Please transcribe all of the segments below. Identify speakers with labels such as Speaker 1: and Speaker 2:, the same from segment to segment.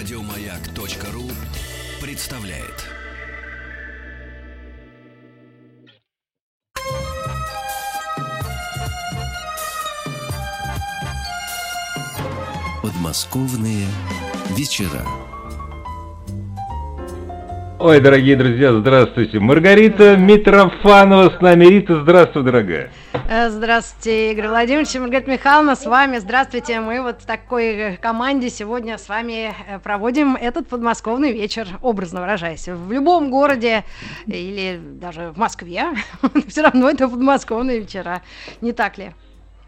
Speaker 1: Радиомаяк.ру представляет. Подмосковные вечера.
Speaker 2: Ой, дорогие друзья, здравствуйте. Маргарита Митрофанова с нами. Рита, здравствуй, дорогая.
Speaker 3: Э, здравствуйте, Игорь Владимирович, Маргарита Михайловна, с вами. Здравствуйте. Мы вот в такой э, команде сегодня с вами э, проводим этот подмосковный вечер, образно выражаясь. В любом городе или даже в Москве, все равно это подмосковные вечера, не так ли?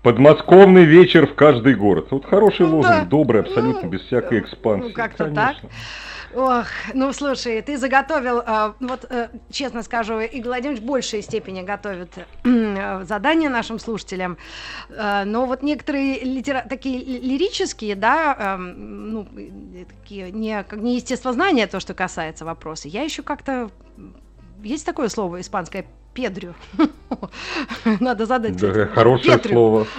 Speaker 2: Подмосковный вечер в каждый город. Вот хороший ну, лозунг, да. добрый, абсолютно, ну, без всякой экспансии.
Speaker 3: Ну, как-то так. Ох, ну слушай, ты заготовил, э, вот э, честно скажу, Игорь Владимирович в большей степени готовит э, задания нашим слушателям, э, но вот некоторые литера... такие лирические, да, ну, такие не, как не естествознание, то, что касается вопроса, я еще как-то есть такое слово испанское Педрю. Надо задать.
Speaker 2: Да, хорошее Петрю. слово.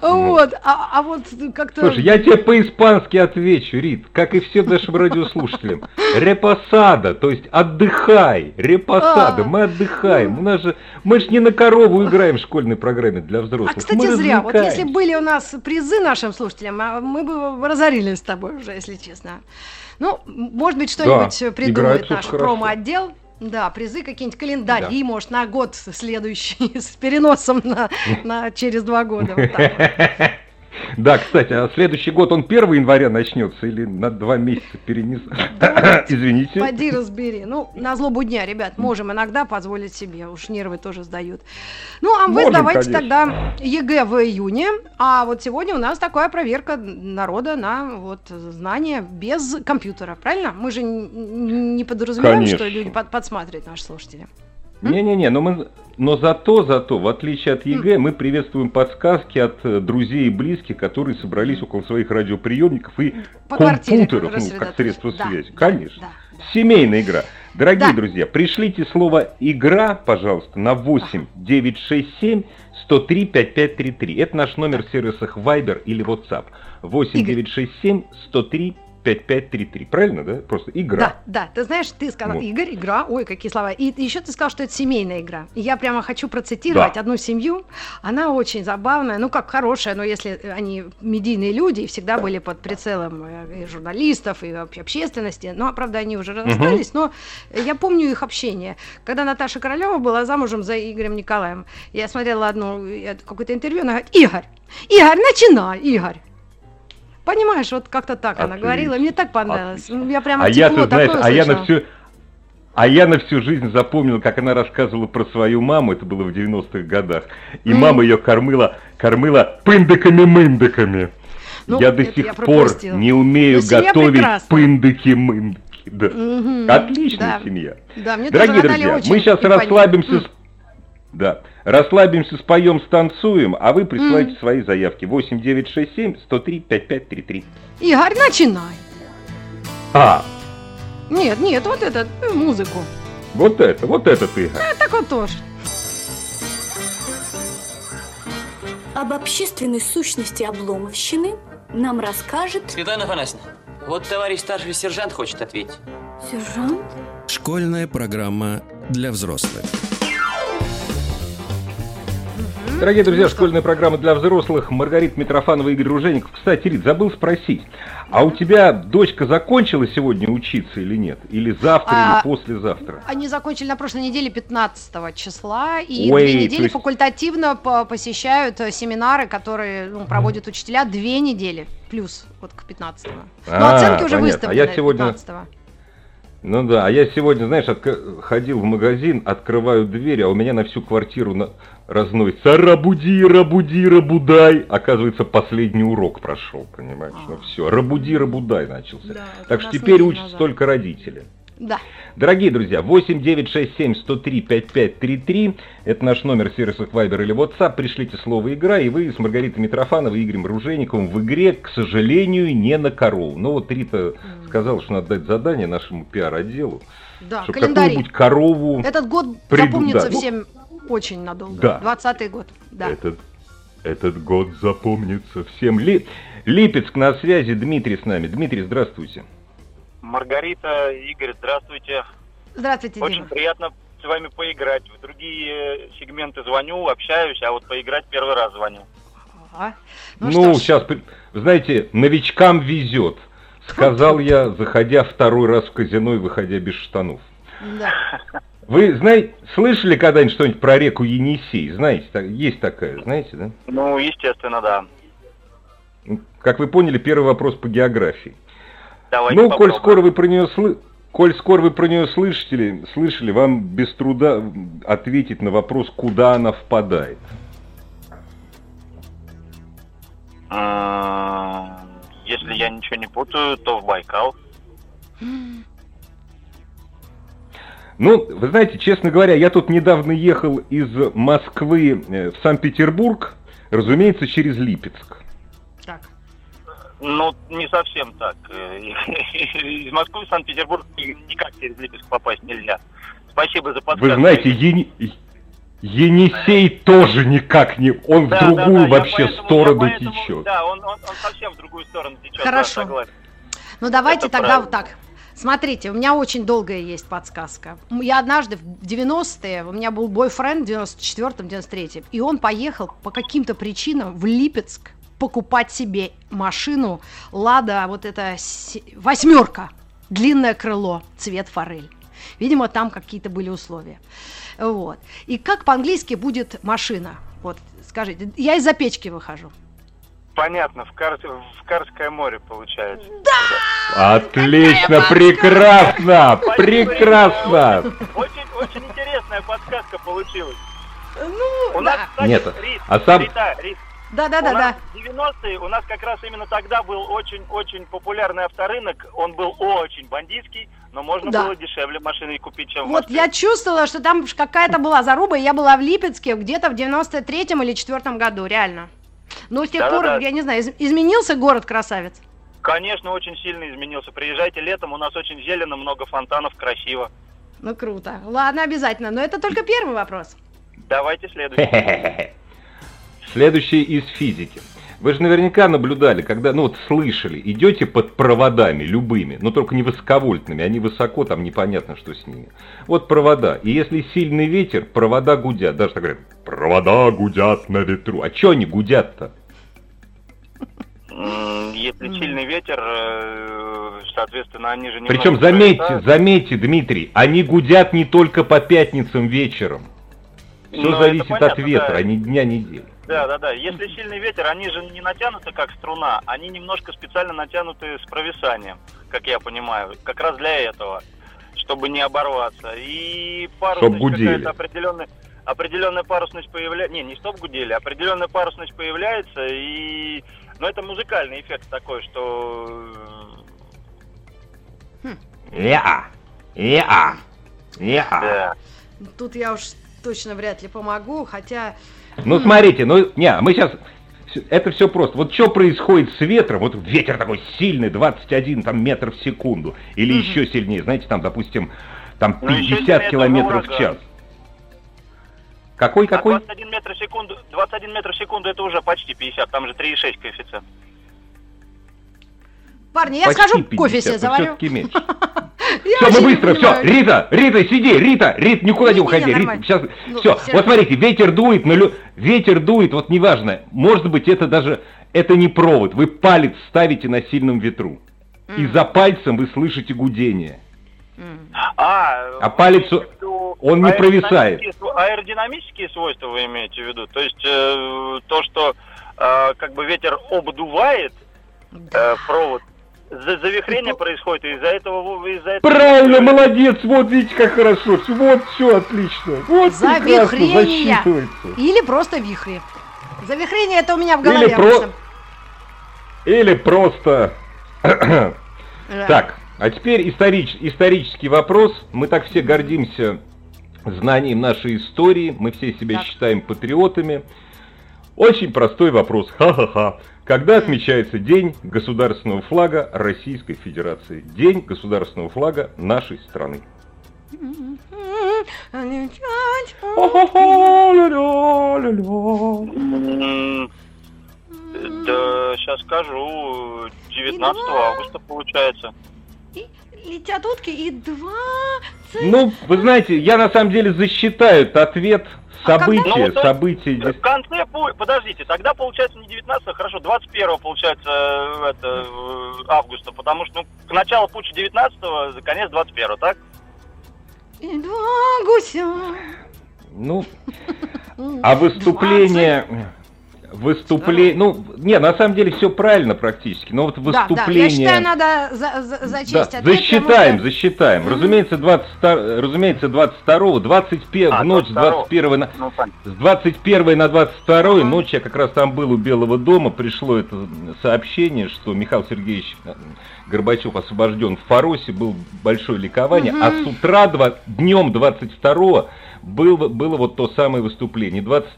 Speaker 3: Вот, а, а вот как-то...
Speaker 2: Слушай, я тебе по-испански отвечу, Рит, как и всем нашим радиослушателям. Репосада, то есть отдыхай, репосада, а. мы отдыхаем. У нас же, мы же не на корову играем в школьной программе для взрослых.
Speaker 3: А, кстати, зря. Вот если были у нас призы нашим слушателям, а мы бы разорились с тобой уже, если честно. Ну, может быть, что-нибудь придумает наш промо-отдел. Да, призы какие-нибудь, календари, да. может, на год следующий, с переносом на, на через два года. Вот
Speaker 2: Да, кстати, а следующий год он 1 января начнется или на два месяца перенес? Извините.
Speaker 3: Поди разбери. Ну, на злобу дня, ребят, можем иногда позволить себе. Уж нервы тоже сдают. Ну, а вы давайте тогда ЕГЭ в июне. А вот сегодня у нас такая проверка народа на вот знания без компьютера. Правильно? Мы же не подразумеваем, что люди подсматривают наши слушатели.
Speaker 2: Не-не-не, но мы, но зато, зато, в отличие от ЕГЭ, мы приветствуем подсказки от э, друзей и близких, которые собрались около своих радиоприемников и По компьютеров, ну, как средство да, связи. Конечно. Да, да. Семейная игра. Дорогие да. друзья, пришлите слово «игра», пожалуйста, на 8 967 103 5533. Это наш номер в сервисах Viber или WhatsApp. 8 967 103 5533, правильно, да? Просто игра.
Speaker 3: Да, да. Ты знаешь, ты сказал, вот. Игорь, игра, ой, какие слова. И еще ты сказал, что это семейная игра. И я прямо хочу процитировать да. одну семью. Она очень забавная, ну как хорошая, но если они медийные люди и всегда были под прицелом э, и журналистов, и общественности, но, правда, они уже расстались, угу. но я помню их общение. Когда Наташа Королева была замужем за Игорем Николаем, я смотрела одно какое-то интервью, она говорит, Игорь, Игорь, начинай, Игорь. Понимаешь, вот как-то так Отлично. она говорила, мне так понравилось. Отлично. Я прямо
Speaker 2: а я, ты знаешь, а я на всю а я на всю жизнь запомнил, как она рассказывала про свою маму, это было в 90-х годах. И mm. мама ее кормила, кормила пындыками-мындыками. Ну, я до сих я пор не умею готовить пындыки-мындыки. Да. Угу. Отличная да. семья. Да, мне Дорогие друзья, мы сейчас расслабимся с да. Расслабимся, споем, станцуем, а вы присылайте mm. свои заявки. 8 9 6 7 103 5533.
Speaker 3: Игорь, начинай.
Speaker 2: А.
Speaker 3: Нет, нет, вот этот, э, музыку.
Speaker 2: Вот это, вот это ты.
Speaker 3: А, так вот тоже.
Speaker 4: Об общественной сущности обломовщины нам расскажет...
Speaker 5: Светлана Афанасьевна, вот товарищ старший сержант хочет ответить.
Speaker 4: Сержант?
Speaker 1: Школьная программа для взрослых.
Speaker 2: Дорогие друзья, школьная программа для взрослых. Маргарита Митрофанова, Игорь Ружеников. Кстати, Рит, забыл спросить. А у тебя дочка закончила сегодня учиться или нет? Или завтра, а, или послезавтра?
Speaker 3: Они закончили на прошлой неделе 15 числа. И Ой, две недели есть... факультативно посещают э, семинары, которые ну, проводят учителя две недели. Плюс вот к 15 -го.
Speaker 2: А, Но оценки уже понятно. выставлены а я сегодня... 15 -го. Ну да, а я сегодня, знаешь, отк... ходил в магазин, открываю дверь, а у меня на всю квартиру на... разносится «Рабуди, рабуди, рабудай». Оказывается, последний урок прошел, понимаешь? А. Ну все, «Рабуди, рабудай» начался. Да, так что теперь учатся только родители.
Speaker 3: Да.
Speaker 2: Дорогие друзья, 8 9 6 7 103 5533. Это наш номер в сервисах Viber или WhatsApp. Пришлите слово «Игра», и вы с Маргаритой Митрофановой и Игорем Ружейниковым в игре, к сожалению, не на корову. Но вот Рита mm. сказала, что надо дать задание нашему пиар-отделу.
Speaker 3: Да, чтобы какую-нибудь
Speaker 2: корову
Speaker 3: Этот год приду, запомнится да. всем очень надолго. Да. 20 год. Да.
Speaker 2: Этот Этот год запомнится всем. Ли... Липецк на связи, Дмитрий с нами. Дмитрий, здравствуйте.
Speaker 6: Маргарита, Игорь, здравствуйте.
Speaker 3: Здравствуйте,
Speaker 6: Очень
Speaker 3: Дима.
Speaker 6: приятно с вами поиграть. В другие сегменты звоню, общаюсь, а вот поиграть первый раз звоню.
Speaker 3: Ага.
Speaker 2: Ну,
Speaker 3: ж,
Speaker 2: сейчас, знаете, новичкам везет. Сказал я, заходя второй раз в казино и выходя без штанов.
Speaker 3: да.
Speaker 2: Вы знаете, слышали когда-нибудь что-нибудь про реку Енисей? Знаете, так- есть такая, знаете, да?
Speaker 6: Ну, естественно, да.
Speaker 2: Как вы поняли, первый вопрос по географии.
Speaker 6: Давайте
Speaker 2: ну, коль
Speaker 6: попробуем.
Speaker 2: скоро вы про нее слы... Коль скоро вы про нее слышали, слышали, вам без труда ответить на вопрос, куда она впадает.
Speaker 6: М, Если я ничего не путаю, то в Байкал.
Speaker 2: Ну, вы знаете, честно говоря, я тут недавно ехал из Москвы э, в Санкт-Петербург, разумеется, через Липецк.
Speaker 3: Так.
Speaker 6: Ну, не совсем так. Э, Из Москвы в Санкт-Петербург ни- никак через Липецк попасть нельзя. Спасибо за подсказку.
Speaker 2: Вы знаете, Ени- Енисей тоже никак не... Он
Speaker 6: Да,
Speaker 2: в
Speaker 6: да,
Speaker 2: другую
Speaker 6: да, я
Speaker 2: вообще
Speaker 6: поэтому-
Speaker 2: сторону
Speaker 6: поэтому-
Speaker 2: течет.
Speaker 6: Да, он, он, он совсем в другую сторону течет. да,
Speaker 3: Хорошо.
Speaker 6: согласен.
Speaker 3: Ну давайте
Speaker 6: Это
Speaker 3: тогда
Speaker 6: правильно.
Speaker 3: вот так. Смотрите, у меня очень долгая есть подсказка. Я однажды в 90-е, у меня был бойфренд в 94-м, 93-м, и он поехал по каким-то причинам в Липецк покупать себе машину Лада, вот эта восьмерка, длинное крыло, цвет форель. Видимо, там какие-то были условия. Вот. И как по-английски будет машина? Вот, скажите, я из-за печки выхожу.
Speaker 6: Понятно, в, Кар... в Карское море получается.
Speaker 2: Отлично, прекрасно,
Speaker 6: Спасибо,
Speaker 2: прекрасно.
Speaker 6: Очень, очень интересная подсказка получилась.
Speaker 3: Ну,
Speaker 6: У нас,
Speaker 3: да.
Speaker 6: кстати,
Speaker 2: Нет,
Speaker 6: Рит,
Speaker 2: а сам-
Speaker 6: Рита, Рит, у
Speaker 3: Да-да-да-да.
Speaker 6: нас в 90-е у нас как раз именно тогда был очень-очень популярный авторынок. Он был очень бандитский, но можно
Speaker 3: Да.
Speaker 6: было дешевле машины купить, чем
Speaker 3: Вот я чувствовала, что там какая-то была заруба, и я была в Липецке где-то в 93-м или 4 году, реально. Но с тех пор,
Speaker 6: Да-да-да.
Speaker 3: я не знаю, из- изменился город-красавец?
Speaker 6: Конечно, очень сильно изменился. Приезжайте летом, у нас очень зелено, много фонтанов, красиво.
Speaker 3: Ну, круто. Ладно, обязательно. Но это только первый вопрос.
Speaker 6: Давайте следующий.
Speaker 2: Следующее из физики. Вы же наверняка наблюдали, когда, ну вот слышали, идете под проводами любыми, но только не высоковольтными, они высоко, там непонятно, что с ними. Вот провода, и если сильный ветер, провода гудят, даже так говорят, провода гудят на ветру. А что они гудят-то?
Speaker 6: Если сильный ветер, э, соответственно, они же не
Speaker 2: Причем заметьте, заметьте, Дмитрий, они гудят не только по пятницам вечером. Все
Speaker 6: Ну,
Speaker 2: зависит от ветра,
Speaker 6: да.
Speaker 2: а не дня недели.
Speaker 6: Да, да, да. Если сильный ветер, они же не натянуты как струна, они немножко специально натянуты с провисанием, как я понимаю, как раз для этого, чтобы не оборваться. И парусность какая-то определенная, определенная парусность появляется, не, не чтоб гудели, определенная парусность появляется, и, ну, это музыкальный эффект такой, что
Speaker 2: Я, я, я.
Speaker 3: Тут я уж точно вряд ли помогу, хотя...
Speaker 2: Ну смотрите, ну не, мы сейчас это все просто. Вот что происходит с ветром? Вот ветер такой сильный, 21 там, метров в секунду. Или
Speaker 3: Мгм.
Speaker 2: еще сильнее, знаете, там, допустим, там
Speaker 6: Ну, еще
Speaker 2: 50
Speaker 6: сильнее это
Speaker 2: километров в час. Какой,
Speaker 6: А
Speaker 2: какой?
Speaker 6: 21 метр в секунду, 21 метр в секунду это уже почти 50, там же 3,6 коэффициент.
Speaker 3: Парни, я
Speaker 2: Почти
Speaker 3: схожу
Speaker 2: 50,
Speaker 3: кофе себе
Speaker 2: но
Speaker 3: заварю. Я
Speaker 2: Все, мы
Speaker 3: не
Speaker 2: быстро, все. Рита, Рита, сиди, Рита, Рит, никуда не
Speaker 3: Не-не-не,
Speaker 2: уходи, Рита, сейчас,
Speaker 3: Ну,
Speaker 2: все,
Speaker 3: всё
Speaker 2: вот смотрите, ветер дует, на лю- ветер дует, вот неважно, может быть это даже, это не провод, вы палец ставите на сильном ветру, и за пальцем вы слышите гудение.
Speaker 3: М.
Speaker 6: А,
Speaker 2: А палец, он не провисает.
Speaker 6: аэродинамические св- Аэродинамические свойства вы имеете в виду? То есть э, то, что э, как бы ветер обдувает э, провод, завихрение
Speaker 3: И по-
Speaker 6: происходит, и из-за этого... Из-за этого
Speaker 2: Правильно, молодец, вот видите, как хорошо, вот все отлично, вот прекрасно,
Speaker 3: Завихрение.
Speaker 2: засчитывается.
Speaker 3: Или просто вихри. Завихрение это у меня в голове
Speaker 2: Или про-
Speaker 3: обычно.
Speaker 2: Или просто...
Speaker 3: Да.
Speaker 2: Так, а теперь историч- исторический вопрос. Мы так все гордимся знанием нашей истории, мы все себя
Speaker 3: Так.
Speaker 2: считаем патриотами. Очень простой вопрос. Ха-ха-ха. Когда отмечается День государственного флага Российской Федерации? День государственного флага нашей страны.
Speaker 6: Да, сейчас скажу. 19 августа получается.
Speaker 3: И летят утки и два...
Speaker 2: Ну, вы знаете, я на самом деле засчитаю этот ответ.
Speaker 3: А когда?
Speaker 2: События,
Speaker 6: Ну, вот,
Speaker 2: события.
Speaker 6: В конце, подождите, тогда получается не 19, хорошо, 21 получается э, это, э, августа, потому что ну, к началу путча 19 конец 21 так?
Speaker 3: И два гуся.
Speaker 2: Ну, а выступление... Выступление... Ну, не, на самом деле все правильно практически, но вот
Speaker 3: Да, да,
Speaker 2: выступление...
Speaker 3: я считаю, надо за, за, зачесть
Speaker 2: Да,
Speaker 3: ответ,
Speaker 2: засчитаем,
Speaker 3: что-
Speaker 2: засчитаем. Разумеется, 22, разумеется, 22 21
Speaker 6: А,
Speaker 2: в ночь с
Speaker 6: 22-го.
Speaker 2: 21 на,
Speaker 6: Ну,
Speaker 2: с 21 на 22
Speaker 3: Ага.
Speaker 2: ночь я как раз там был у Белого дома, пришло это сообщение, что Михаил Сергеевич э, Горбачев освобожден в Фаросе, было большое ликование, а с утра, два, днем 22 было, было вот то самое выступление. 20,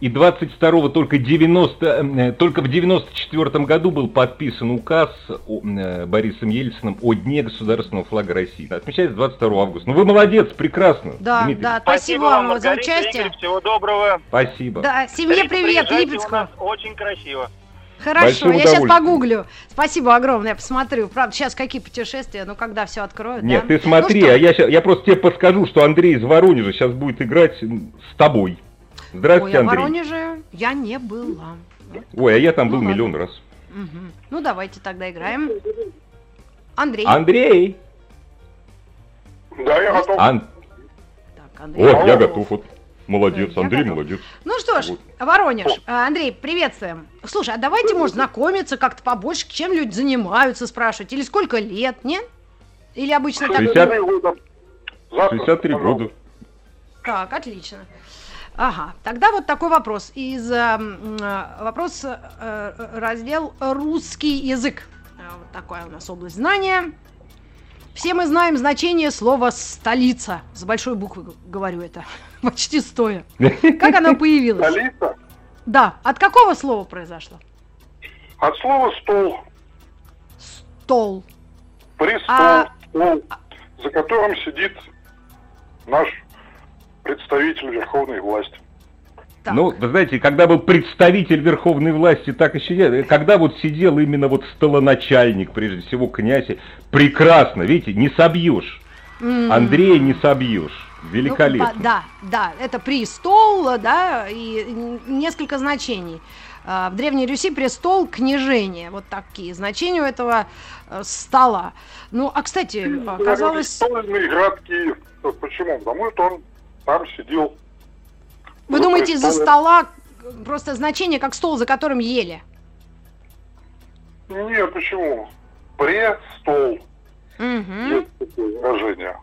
Speaker 2: и 22 только 90, э, только в 94 году был подписан указ э, Борисом Ельциным о Дне государственного флага России. Отмечается 22 августа. Ну вы молодец, прекрасно.
Speaker 3: Да,
Speaker 2: Дмитрий.
Speaker 3: да, спасибо вам вот за
Speaker 6: Маргарита,
Speaker 3: участие.
Speaker 6: Игорь, всего доброго.
Speaker 2: Спасибо.
Speaker 3: Да, семье привет, Липецку.
Speaker 6: У нас очень красиво.
Speaker 3: Хорошо, я сейчас погуглю. Спасибо огромное, я посмотрю. Правда, сейчас какие путешествия, ну когда все откроют,
Speaker 2: Нет,
Speaker 3: да?
Speaker 2: ты смотри,
Speaker 3: Ну что,
Speaker 2: а я, я просто тебе подскажу, что Андрей из Воронежа сейчас будет играть с тобой.
Speaker 3: Ой,
Speaker 2: Здравствуйте,
Speaker 3: а в
Speaker 2: Андрей.
Speaker 3: Воронеже я не была.
Speaker 2: Ой, а я там
Speaker 3: Ну
Speaker 2: был
Speaker 3: ладно.
Speaker 2: миллион раз.
Speaker 3: Мгм. Ну давайте тогда играем. Андрей.
Speaker 2: Андрей!
Speaker 7: Да, я готов.
Speaker 2: Ан-
Speaker 3: Так, Андрей.
Speaker 2: О, я готов. Вот. Молодец,
Speaker 3: Я
Speaker 2: Андрей,
Speaker 3: готов.
Speaker 2: молодец.
Speaker 3: Ну что ж,
Speaker 2: Вот.
Speaker 3: Воронеж, а, Андрей, приветствуем. Слушай, а давайте, может, знакомиться как-то побольше, чем люди занимаются, спрашивать. Или сколько лет, нет? Или обычно так...
Speaker 2: 60.
Speaker 7: 63 года. Завтра,
Speaker 2: 63
Speaker 7: пожалуйста.
Speaker 2: года.
Speaker 3: Так, отлично. Ага, тогда вот такой вопрос. Из эм, э, вопрос э, раздел русский язык. Э, Вот такая у нас область знания. Все мы знаем значение слова столица. С большой буквы говорю это. Почти стоя. Как оно появилось?
Speaker 7: Столица.
Speaker 3: Да, от какого слова произошло?
Speaker 7: От слова стол.
Speaker 3: Стол.
Speaker 7: Престол.
Speaker 3: А-
Speaker 7: Стол, за которым сидит наш представитель верховной власти.
Speaker 3: Так.
Speaker 2: Ну, вы знаете, когда был представитель верховной власти, так еще нет. Когда вот сидел именно вот столоначальник, прежде всего князь, прекрасно, видите, не собьешь.
Speaker 3: М.
Speaker 2: Андрея не собьешь.
Speaker 3: Ну,
Speaker 2: Великолепно.
Speaker 3: да, да, это престол, да, и несколько значений. А, В Древней Руси престол, княжение, вот такие значения у этого э, стола. Ну, а кстати, оказалось,
Speaker 7: Стольный град Киев. Почему? Потому что он там сидел.
Speaker 3: вы думаете, из-за стола просто значение как стол, за которым ели?
Speaker 7: Нет, почему? Престол.
Speaker 3: Мгм.
Speaker 7: Есть такое выражение.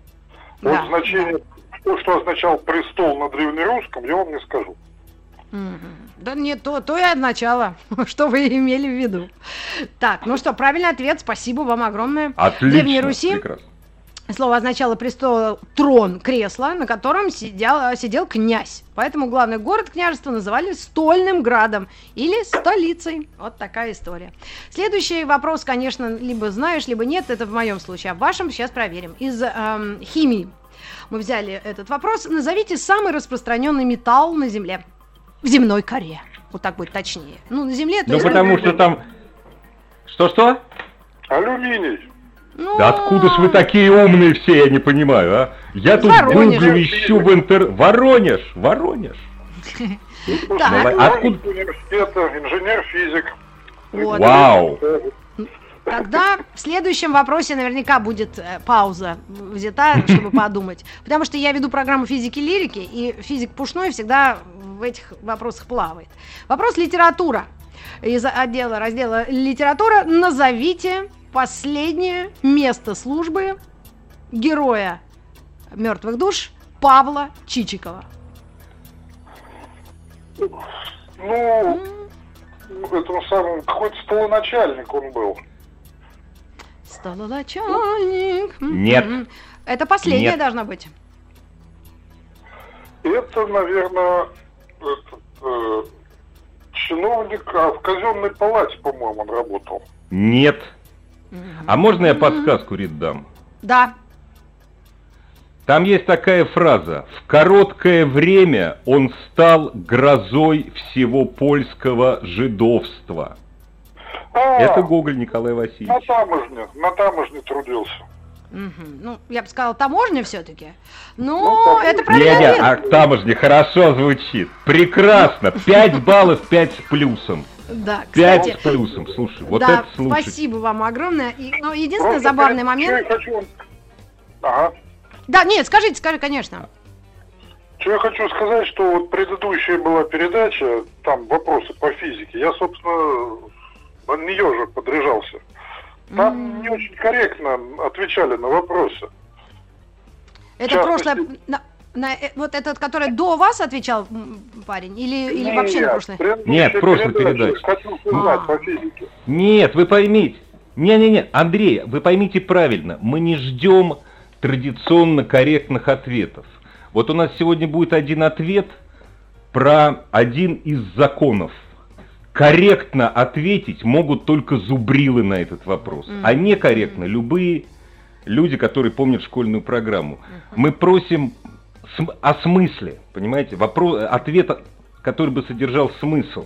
Speaker 3: Да,
Speaker 7: вот значение, то, что означал престол на древнерусском, я вам не скажу.
Speaker 3: Да нет, то, то и от начала, что вы имели в виду. Так, ну что, правильный ответ, спасибо вам огромное.
Speaker 2: Отлично.
Speaker 3: Древней Руси
Speaker 2: прекрасно.
Speaker 3: Слово означало престол, трон, кресло, на котором сидел, сидел князь. Поэтому главный город княжества называли Стольным градом или столицей. Вот такая история. Следующий вопрос, конечно, либо знаешь, либо нет. Это в моем случае. А в вашем сейчас проверим. Из эм, химии мы взяли этот вопрос. Назовите самый распространенный металл на Земле. В земной коре. Вот так будет точнее. Ну, на Земле...
Speaker 2: Ну, потому что там... Что-что?
Speaker 7: Алюминий.
Speaker 3: Ну,
Speaker 2: Да откуда ж вы такие умные все, я не понимаю, а? Я тут
Speaker 3: Воронеж.
Speaker 2: гуглю, ищу в интер... Воронеж, Воронеж. А откуда-
Speaker 7: университета, инженер-физик.
Speaker 3: Вот.
Speaker 2: Вау.
Speaker 3: Тогда в следующем вопросе наверняка будет э, пауза взята, чтобы подумать. Потому что я веду программу физики и лирики, и физик Пушной всегда в этих вопросах плавает. Вопрос литература. Из отдела раздела литература назовите последнее место службы героя мертвых душ Павла Чичикова.
Speaker 7: Ну, этому самому, какой-то столоначальник он был.
Speaker 3: Столоначальник.
Speaker 2: Нет.
Speaker 3: М-м. Это последняя
Speaker 2: Нет.
Speaker 3: должна быть.
Speaker 7: Это, наверное, этот, э, чиновник, а в казенной палате, по-моему, он работал.
Speaker 2: Нет. А можно я подсказку, Рит, дам?
Speaker 3: Да.
Speaker 2: Там есть такая фраза. В короткое время он стал грозой всего польского жидовства.
Speaker 7: А,
Speaker 2: Это Гоголь Николай
Speaker 7: на
Speaker 2: Васильевич.
Speaker 7: таможне, на таможне трудился.
Speaker 3: Мгм. Ну, я бы сказала, таможня все-таки. Ну,
Speaker 7: Ну,
Speaker 3: это
Speaker 2: Не,
Speaker 3: правильный
Speaker 2: не,
Speaker 3: ответ.
Speaker 2: а таможня хорошо звучит. Прекрасно. Пять баллов, пять с плюсом.
Speaker 3: Да,
Speaker 2: Пять
Speaker 3: кстати,
Speaker 2: с плюсом. Слушай, вот
Speaker 3: да,
Speaker 2: это слушай.
Speaker 3: спасибо вам огромное. И, ну, единственный
Speaker 7: Просто
Speaker 3: забавный момент...
Speaker 7: Что я хочу вам... Ага.
Speaker 3: Да, нет, скажите, скажи, конечно.
Speaker 7: Что я хочу сказать, что вот предыдущая была передача, там вопросы по физике, я, собственно, на нее же подряжался. Там
Speaker 3: М.
Speaker 7: не очень корректно отвечали на вопросы.
Speaker 3: Это
Speaker 7: частности-
Speaker 3: прошлое... на- э, вот этот, который до вас отвечал парень? Или, или вообще на
Speaker 7: предыдущая
Speaker 2: Нет.
Speaker 7: Хочу узнать
Speaker 3: А.
Speaker 2: Нет, вы поймите. Не-не-не, Андрей, вы поймите правильно. Мы не ждем традиционно корректных ответов. Вот у нас сегодня будет один ответ про один из законов. Корректно ответить могут только зубрилы на этот вопрос,
Speaker 3: Мгм.
Speaker 2: а некорректно любые люди, которые помнят школьную программу. Мы просим о смысле, понимаете, вопрос, ответа, который бы содержал смысл.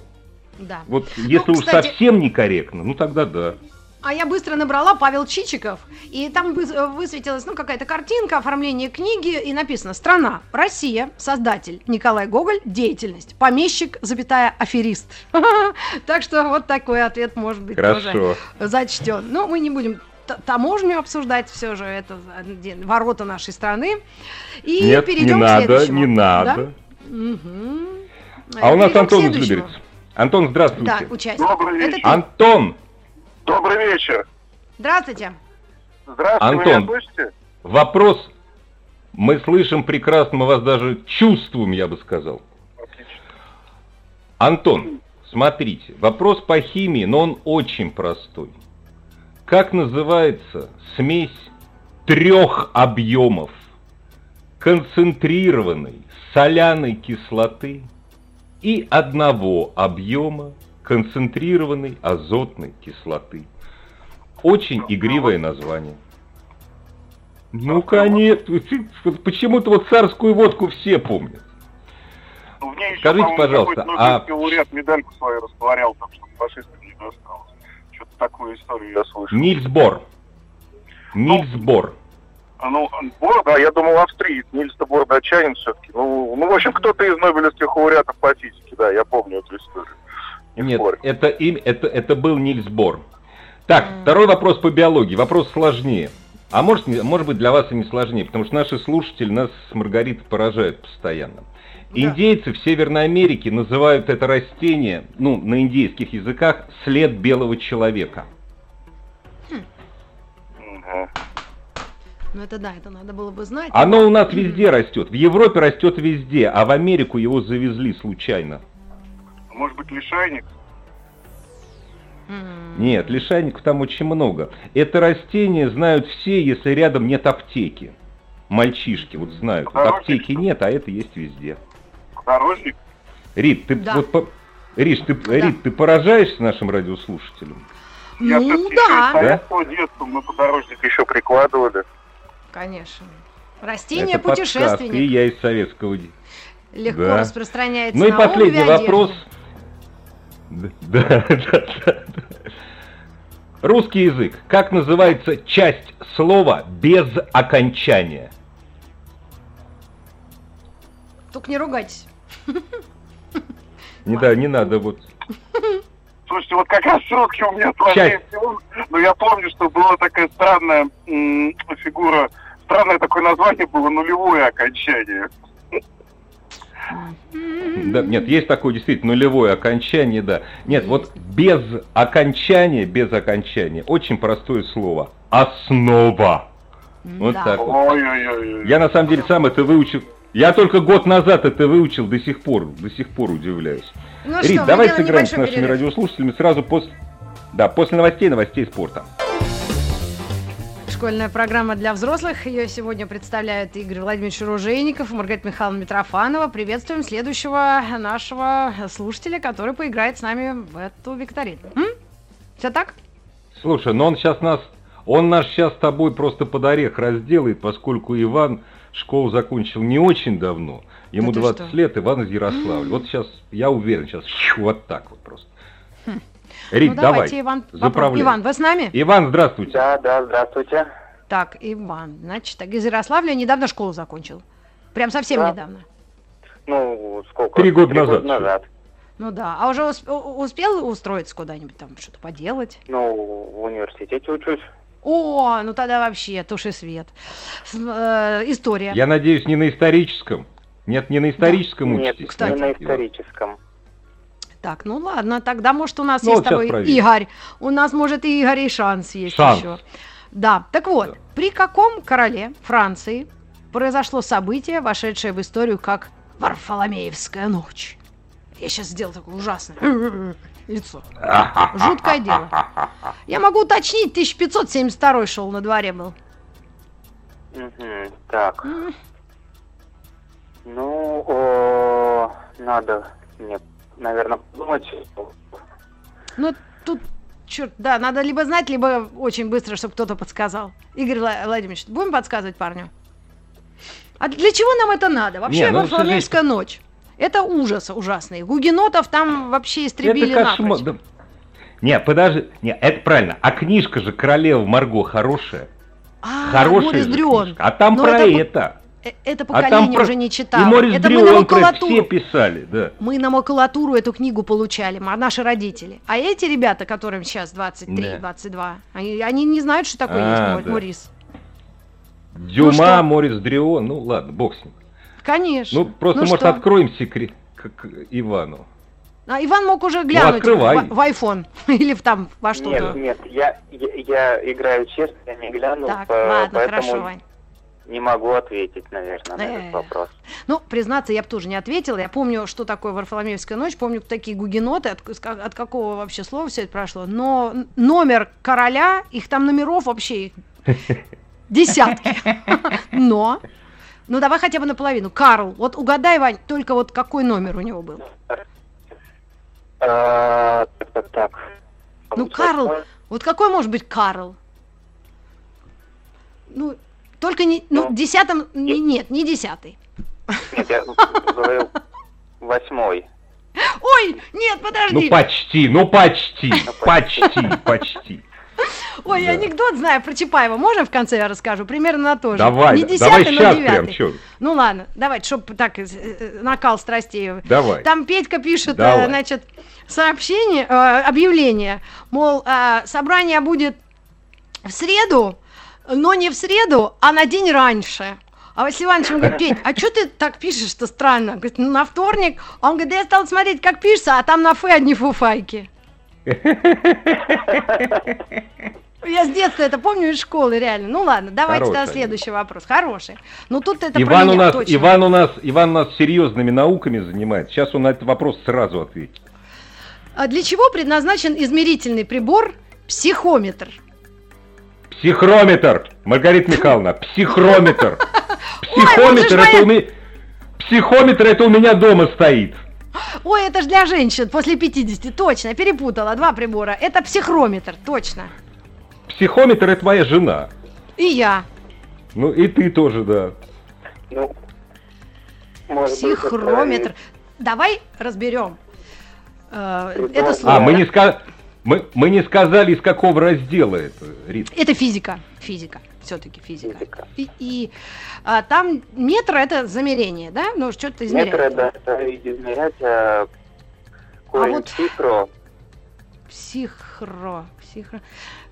Speaker 3: Да.
Speaker 2: Вот если уж
Speaker 3: Ну, кстати-
Speaker 2: совсем некорректно, ну тогда да.
Speaker 3: А я быстро набрала Павел Чичиков, и там вы- высветилась ну, какая-то картинка, оформление книги, и написано «Страна, Россия, создатель Николай Гоголь, деятельность, помещик, запятая, аферист». Так что вот такой ответ может быть тоже зачтен. Но мы не будем таможню обсуждать, все же это ворота нашей страны. И
Speaker 2: Нет,
Speaker 3: перейдем
Speaker 2: не
Speaker 3: к
Speaker 2: надо,
Speaker 3: следующему.
Speaker 2: не
Speaker 3: Да?
Speaker 2: надо.
Speaker 3: Мгм.
Speaker 2: А у нас
Speaker 3: Перейдем к
Speaker 2: Антон. Люберец. Антон, здравствуйте.
Speaker 3: Да, участник.
Speaker 7: Добрый
Speaker 3: Это
Speaker 7: вечер.
Speaker 3: ты.
Speaker 2: Антон,
Speaker 7: Добрый вечер.
Speaker 3: Здравствуйте.
Speaker 7: Здравствуйте,
Speaker 2: Антон.
Speaker 7: меня слышите?
Speaker 2: вопрос. Мы слышим прекрасно, мы вас даже чувствуем, я бы сказал.
Speaker 7: Отлично.
Speaker 2: Антон, смотрите, вопрос по химии, но он очень простой. Как называется смесь трех объемов концентрированной соляной кислоты и одного объема концентрированной азотной кислоты? Очень игривое название. Ну, конечно, почему-то вот царскую водку все помнят.
Speaker 7: Ну, в ней еще,
Speaker 2: Скажите, пожалуйста, а-
Speaker 7: лауреат медальку свою растворял, там, чтобы фашистам не досталось. Такую историю я слышал.
Speaker 2: Нильс Бор. Нильс Бор.
Speaker 7: А, Ну, Бор, да, я думал, австриец, Нильс-то Бор датчанин все-таки. Ну, ну, в общем, кто-то из нобелевских лауреатов по физике, да, я помню эту историю. Не
Speaker 2: Нет,
Speaker 7: спорю.
Speaker 2: это, им, это, это был Нильс Бор. Так, второй вопрос по биологии. Вопрос сложнее. А может, не- может быть для вас и не сложнее, потому что наши слушатели нас с Маргаритой поражают постоянно.
Speaker 3: Да.
Speaker 2: Индейцы в Северной Америке называют это растение, ну, на индейских языках, след белого человека.
Speaker 7: Мгм.
Speaker 3: Ну это да, это надо было бы знать.
Speaker 2: Оно у нас везде растет. В Европе растет везде, а в Америку его завезли случайно.
Speaker 7: Может быть, лишайник?
Speaker 2: Нет, лишайников там очень много. Это растение знают все, если рядом нет аптеки. Мальчишки вот знают. Вот аптеки нет, а это есть везде.
Speaker 7: Подорожник?
Speaker 2: Рит, ты
Speaker 3: Да.
Speaker 2: вот по- Риш, ты,
Speaker 3: Да.
Speaker 2: Рит, ты поражаешься нашим радиослушателям?
Speaker 7: Я
Speaker 3: Ну да,
Speaker 7: советского детства мы подорожник еще прикладывали.
Speaker 3: конечно. Растение
Speaker 2: это
Speaker 3: путешественник
Speaker 2: я из советского.
Speaker 3: легко
Speaker 2: да.
Speaker 3: распространяется
Speaker 2: Ну и
Speaker 3: на
Speaker 2: последний вопрос.
Speaker 3: одежду.
Speaker 2: Да, да, да, да. Русский язык. Как называется часть слова без окончания?
Speaker 3: Только не ругайтесь.
Speaker 2: Не, да, не надо вот.
Speaker 7: Слушайте, вот как раз с русским у меня сложнее всего. Но я помню, что была такая странная м, фигура, странное такое название было нулевое окончание.
Speaker 2: Да, нет, есть такое действительно нулевое окончание, да. Нет, вот без окончания, без окончания, очень простое слово. Основа. Вот
Speaker 3: Да.
Speaker 2: так вот. Я на самом деле сам это выучил. Я только год назад это выучил, до сих пор, до сих пор удивляюсь.
Speaker 3: Ну
Speaker 2: Рит,
Speaker 3: что,
Speaker 2: давай сыграем с нашими
Speaker 3: перерыв.
Speaker 2: радиослушателями сразу после... Да, после новостей, новостей спорта.
Speaker 3: Школьная программа для взрослых. Ее сегодня представляют Игорь Владимирович Ружейников и Маргарита Михайловна Митрофанова. Приветствуем следующего нашего слушателя, который поиграет с нами в эту викторину. Все так?
Speaker 2: Слушай, но он сейчас нас... Он нас сейчас с тобой просто под орех разделает, поскольку Иван школу закончил не очень давно. Ему
Speaker 3: Да ты
Speaker 2: 20
Speaker 3: что?
Speaker 2: лет, Иван из Ярославля. Вот сейчас, я уверен, сейчас вот так вот просто. Рит,
Speaker 3: ну
Speaker 2: давай,
Speaker 3: давайте, Иван, попробуем.
Speaker 2: заправляй.
Speaker 3: Иван, вы с нами?
Speaker 2: Иван, здравствуйте.
Speaker 8: Да, да, здравствуйте.
Speaker 3: Так, Иван, значит, так, из Ярославля недавно школу закончил. Прям совсем
Speaker 8: Да.
Speaker 3: недавно.
Speaker 8: Ну, сколько?
Speaker 2: Три года назад.
Speaker 8: назад.
Speaker 3: Ну да. А уже усп- успел устроиться куда-нибудь там, что-то поделать?
Speaker 8: Ну, в университете учусь.
Speaker 3: О, ну тогда вообще туши свет. С- э, история.
Speaker 2: Я надеюсь, не на историческом. Нет, не на историческом
Speaker 8: Нет,
Speaker 2: учитесь.
Speaker 3: кстати.
Speaker 8: не на
Speaker 2: Иван?
Speaker 8: историческом.
Speaker 3: Так, ну ладно, тогда может у нас
Speaker 2: Ну,
Speaker 3: есть
Speaker 2: вот
Speaker 3: с тобой
Speaker 2: проверим.
Speaker 3: Игорь. У нас может и Игорь и шанс есть
Speaker 2: Шанс.
Speaker 3: еще. Да, так вот,
Speaker 2: Да.
Speaker 3: при каком короле Франции произошло событие, вошедшее в историю как Варфоломеевская ночь? Я сейчас сделал такое ужасное лицо. Жуткое дело. Я могу уточнить, 1572 шел на дворе был.
Speaker 8: Мгм, Так, ну, о, надо мне, наверное, подумать.
Speaker 3: Ну, тут, черт, да, надо либо знать, либо очень быстро, чтобы кто-то подсказал. Игорь Вла- Владимирович, будем подсказывать парню? А для чего нам это надо? Вообще,
Speaker 2: Не, ну,
Speaker 3: Варфоломеевская ночь. Это ужас ужасный. Гугенотов там вообще истребили
Speaker 2: Это кошмар.
Speaker 3: напрочь.
Speaker 2: да. Не, подожди. Не, это правильно. А книжка же Королева Марго хорошая.
Speaker 3: А,
Speaker 2: хорошая
Speaker 3: Морис
Speaker 2: книжка. А там
Speaker 3: Но
Speaker 2: про
Speaker 3: это
Speaker 2: это.
Speaker 3: Э, Это
Speaker 2: А
Speaker 3: поколение
Speaker 2: там про-
Speaker 3: уже не читало. Это мы на макулатуру.
Speaker 2: все писали, да.
Speaker 3: Мы на макулатуру эту книгу получали, м- наши родители. А эти ребята, которым сейчас 23-22, они, они не знают, что такое
Speaker 2: А,
Speaker 3: есть
Speaker 2: да.
Speaker 3: Морис.
Speaker 2: Дюма,
Speaker 3: что?
Speaker 2: Морис Дрион, ну ладно, бог с ним.
Speaker 3: Конечно.
Speaker 2: Ну, просто,
Speaker 3: Ну
Speaker 2: может,
Speaker 3: что?
Speaker 2: откроем секрет к, к Ивану.
Speaker 3: А Иван мог уже глянуть
Speaker 2: Ну, открывай.
Speaker 3: в, в iPhone или в там во что-то.
Speaker 8: Нет, нет, я, я, я играю честно, я не гляну,
Speaker 3: Так,
Speaker 8: по-
Speaker 3: ладно,
Speaker 8: поэтому
Speaker 3: хорошо, Вань.
Speaker 8: Не могу ответить, наверное, на этот вопрос.
Speaker 3: Ну, признаться, я бы тоже не ответила. Я помню, что такое Варфоломеевская ночь, помню такие гугеноты, от, от какого вообще слова все это прошло. Но номер короля, их там номеров вообще десятки. Но, ну давай хотя бы наполовину. Карл, вот угадай, Вань, только вот какой номер у него был.
Speaker 8: А, так.
Speaker 3: Ну, Карл, вот какой может быть Карл? Ну, только не, ну,
Speaker 8: Ну,
Speaker 3: десятым, не- нет, не десятый.
Speaker 8: Нет, я говорил восьмой.
Speaker 3: Ой, нет,
Speaker 2: Ну,
Speaker 3: подожди.
Speaker 2: почти, ну, почти, почти, почти.
Speaker 3: Ой,
Speaker 2: Да.
Speaker 3: анекдот знаю про Чапаева. Можно в конце я расскажу? Примерно на то же.
Speaker 2: Давай,
Speaker 3: Не десятый,
Speaker 2: давай
Speaker 3: но
Speaker 2: сейчас
Speaker 3: девятый.
Speaker 2: прям, чё?
Speaker 3: Ну ладно, давайте, чтобы так, э, э, накал страстей.
Speaker 2: Давай.
Speaker 3: Там Петька пишет, э,
Speaker 2: Давай.
Speaker 3: значит, сообщение, э, объявление, мол, э, собрание будет в среду, но не в среду, а на день раньше. А Василий Иванович ему говорит, Петь, а что ты так пишешь-то странно? Говорит, ну на вторник. А он говорит, да я стал смотреть, как пишется, а там на фе одни фуфайки. Я с детства это помню из школы, реально. Ну ладно, давайте
Speaker 2: Хороший
Speaker 3: тогда следующий вопрос. Хороший. Ну тут это
Speaker 2: Иван у нас,
Speaker 3: точно.
Speaker 2: Иван у нас, Иван у нас серьезными науками занимается. Сейчас он на этот вопрос сразу ответит.
Speaker 3: А для чего предназначен измерительный прибор психометр?
Speaker 2: Психрометр, Маргарита Михайловна, психрометр. Психометр
Speaker 3: моя-
Speaker 2: это у меня... Психометр это у меня дома стоит.
Speaker 3: Ой, это же для женщин после 50, точно, перепутала, два прибора. Это психрометр, точно.
Speaker 2: Психометр это моя жена.
Speaker 3: И я.
Speaker 2: Ну и ты тоже, да.
Speaker 8: Ну,
Speaker 3: Психрометр. Давай разберем. э, это слово.
Speaker 2: А, мы не, ска... мы, мы не сказали, из какого раздела это, Рит.
Speaker 3: Это физика. Физика. Все-таки физика.
Speaker 8: Физика.
Speaker 3: И, и, а, там метр это замерение, да? Ну, что-то
Speaker 8: и
Speaker 3: измеряет.
Speaker 8: Метры, да, это измерять а, корень
Speaker 3: вот-
Speaker 8: цифру.
Speaker 3: Психро, психро.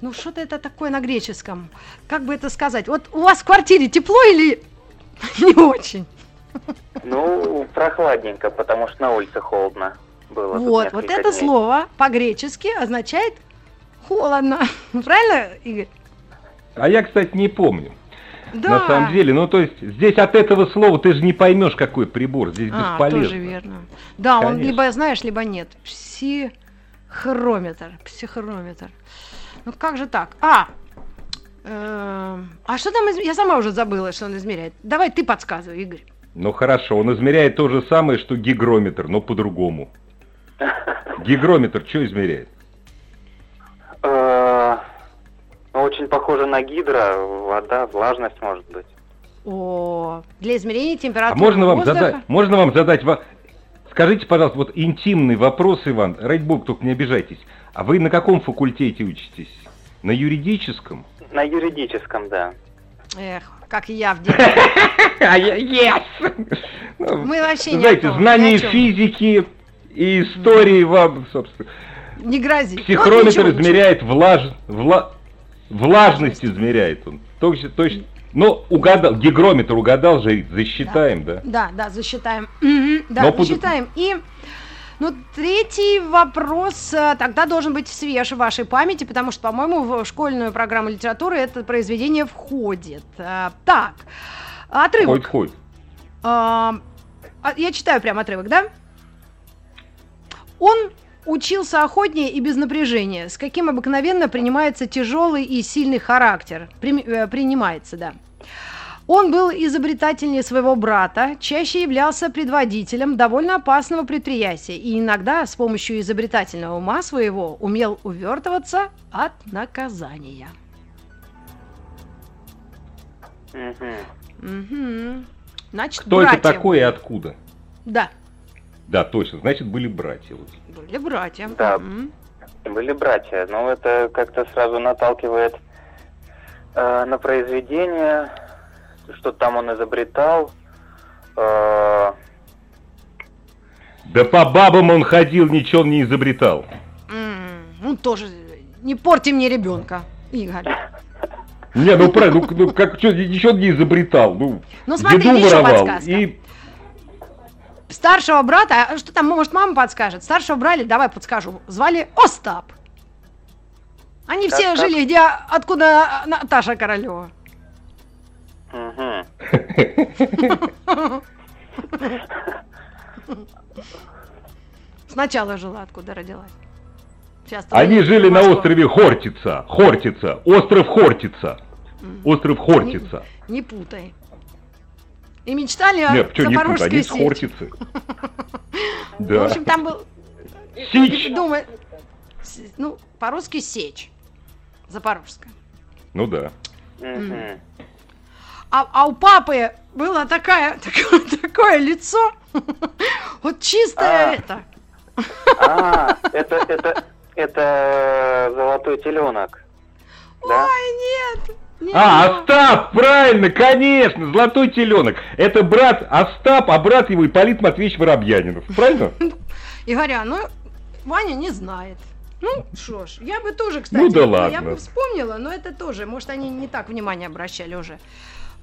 Speaker 3: Ну, что-то это такое на греческом. Как бы это сказать? Вот у вас в квартире тепло или не очень?
Speaker 8: Ну, прохладненько, потому что на улице холодно было.
Speaker 3: Вот, вот это
Speaker 8: дней.
Speaker 3: слово по-гречески означает холодно. Правильно, Игорь?
Speaker 2: А я, кстати, не помню.
Speaker 3: Да.
Speaker 2: На самом деле, ну то есть здесь от этого слова ты же не поймешь, какой прибор. Здесь
Speaker 3: А,
Speaker 2: бесполезно.
Speaker 3: тоже верно. Да, он
Speaker 2: Конечно.
Speaker 3: либо знаешь, либо нет. Психрометр. Психрометр. Ну как же так? А! эм, а что там? из- Я сама уже забыла, что он измеряет. Давай ты подсказывай, Игорь.
Speaker 2: Ну хорошо, он измеряет то же самое, что гигрометр, но по-другому. Гигрометр что измеряет?
Speaker 8: Э, ну, Очень похоже на гидро, вода, влажность может быть.
Speaker 3: О, для измерения
Speaker 2: А
Speaker 3: температуры
Speaker 2: можно вам
Speaker 3: воздуха.
Speaker 2: задать, можно вам задать, скажите, пожалуйста, вот интимный вопрос, Иван, ради бога, только не обижайтесь. А вы на каком факультете учитесь? На юридическом?
Speaker 8: На юридическом, да.
Speaker 3: Эх, как и я в детстве.
Speaker 2: А yes!
Speaker 3: Мы вообще о
Speaker 2: Знаете, знание физики и истории вам, собственно.
Speaker 3: Не грози. Ну,
Speaker 2: Психрометр
Speaker 3: ничего, ничего.
Speaker 2: измеряет влаж... вла- влажность измеряет он. Точно, точно. Ну, угадал, гигрометр угадал же, засчитаем, да?
Speaker 3: Да, да, засчитаем. Мгм, Да,
Speaker 2: Но под-
Speaker 3: засчитаем. И ну, третий вопрос э, тогда должен быть свеж в вашей памяти, потому что, по-моему, в школьную программу литературы это произведение входит. Э, Так, отрывок.
Speaker 2: Ходит, ходит.
Speaker 3: А, а, Я читаю прям отрывок, да? Он учился охотнее и без напряжения, с каким обыкновенно принимается тяжелый и сильный характер. Прим- э, принимается, да. Он был изобретательнее своего брата, чаще являлся предводителем довольно опасного предприятия и иногда с помощью изобретательного ума своего умел увертываться от наказания.
Speaker 8: Мгм.
Speaker 3: Мгм. Значит,
Speaker 2: Кто
Speaker 3: братья
Speaker 2: это такой и откуда?
Speaker 3: Да,
Speaker 2: Да, точно, значит, были братья. вот.
Speaker 3: были братья.
Speaker 8: Да.
Speaker 3: Мгм.
Speaker 8: Были братья, но это как-то сразу наталкивает э, на произведение, что там он изобретал. Э,
Speaker 2: Да по бабам он ходил, ничего он не изобретал.
Speaker 3: М, Ну, тоже не порти мне ребенка, Игорь.
Speaker 2: Не, ну правильно, ну, ну, как что, ничего не изобретал. Ну,
Speaker 3: Ну, смотри,
Speaker 2: еду
Speaker 3: еще
Speaker 2: воровал.
Speaker 3: подсказка.
Speaker 2: И
Speaker 3: Старшего брата, а что там, может, мама подскажет? Старшего брали, давай подскажу, звали Остап. Они все
Speaker 8: как?
Speaker 3: жили, где, откуда Наташа Королева. Сначала жила, откуда родилась. Сейчас
Speaker 2: они жили на острове Хортица. Хортица. Остров Хортица. Остров Хортица.
Speaker 3: Не путай. И мечтали о
Speaker 2: Нет, что не тут,
Speaker 3: Запорожской
Speaker 2: они с. Хортицы.
Speaker 3: В
Speaker 2: Да.
Speaker 3: общем, там был...
Speaker 2: Сич.
Speaker 3: Думай, с- ну, по-русски сечь. Запорожская.
Speaker 2: Ну да.
Speaker 3: А, а у папы было такая, такое, такое лицо, вот чистое
Speaker 8: А.
Speaker 3: это.
Speaker 8: А, это, это, это золотой теленок. Да?
Speaker 3: Ой, нет. Не
Speaker 2: А. Остап, правильно, конечно, золотой теленок. Это брат Остап, а брат его Ипполит Матвеевич Воробьянинов. Правильно?
Speaker 3: Игоря, ну, Ваня не знает. Ну, что ж, я бы тоже, кстати,
Speaker 2: Ну да
Speaker 3: я
Speaker 2: ладно.
Speaker 3: бы вспомнила, но это тоже, может, они не так внимание обращали уже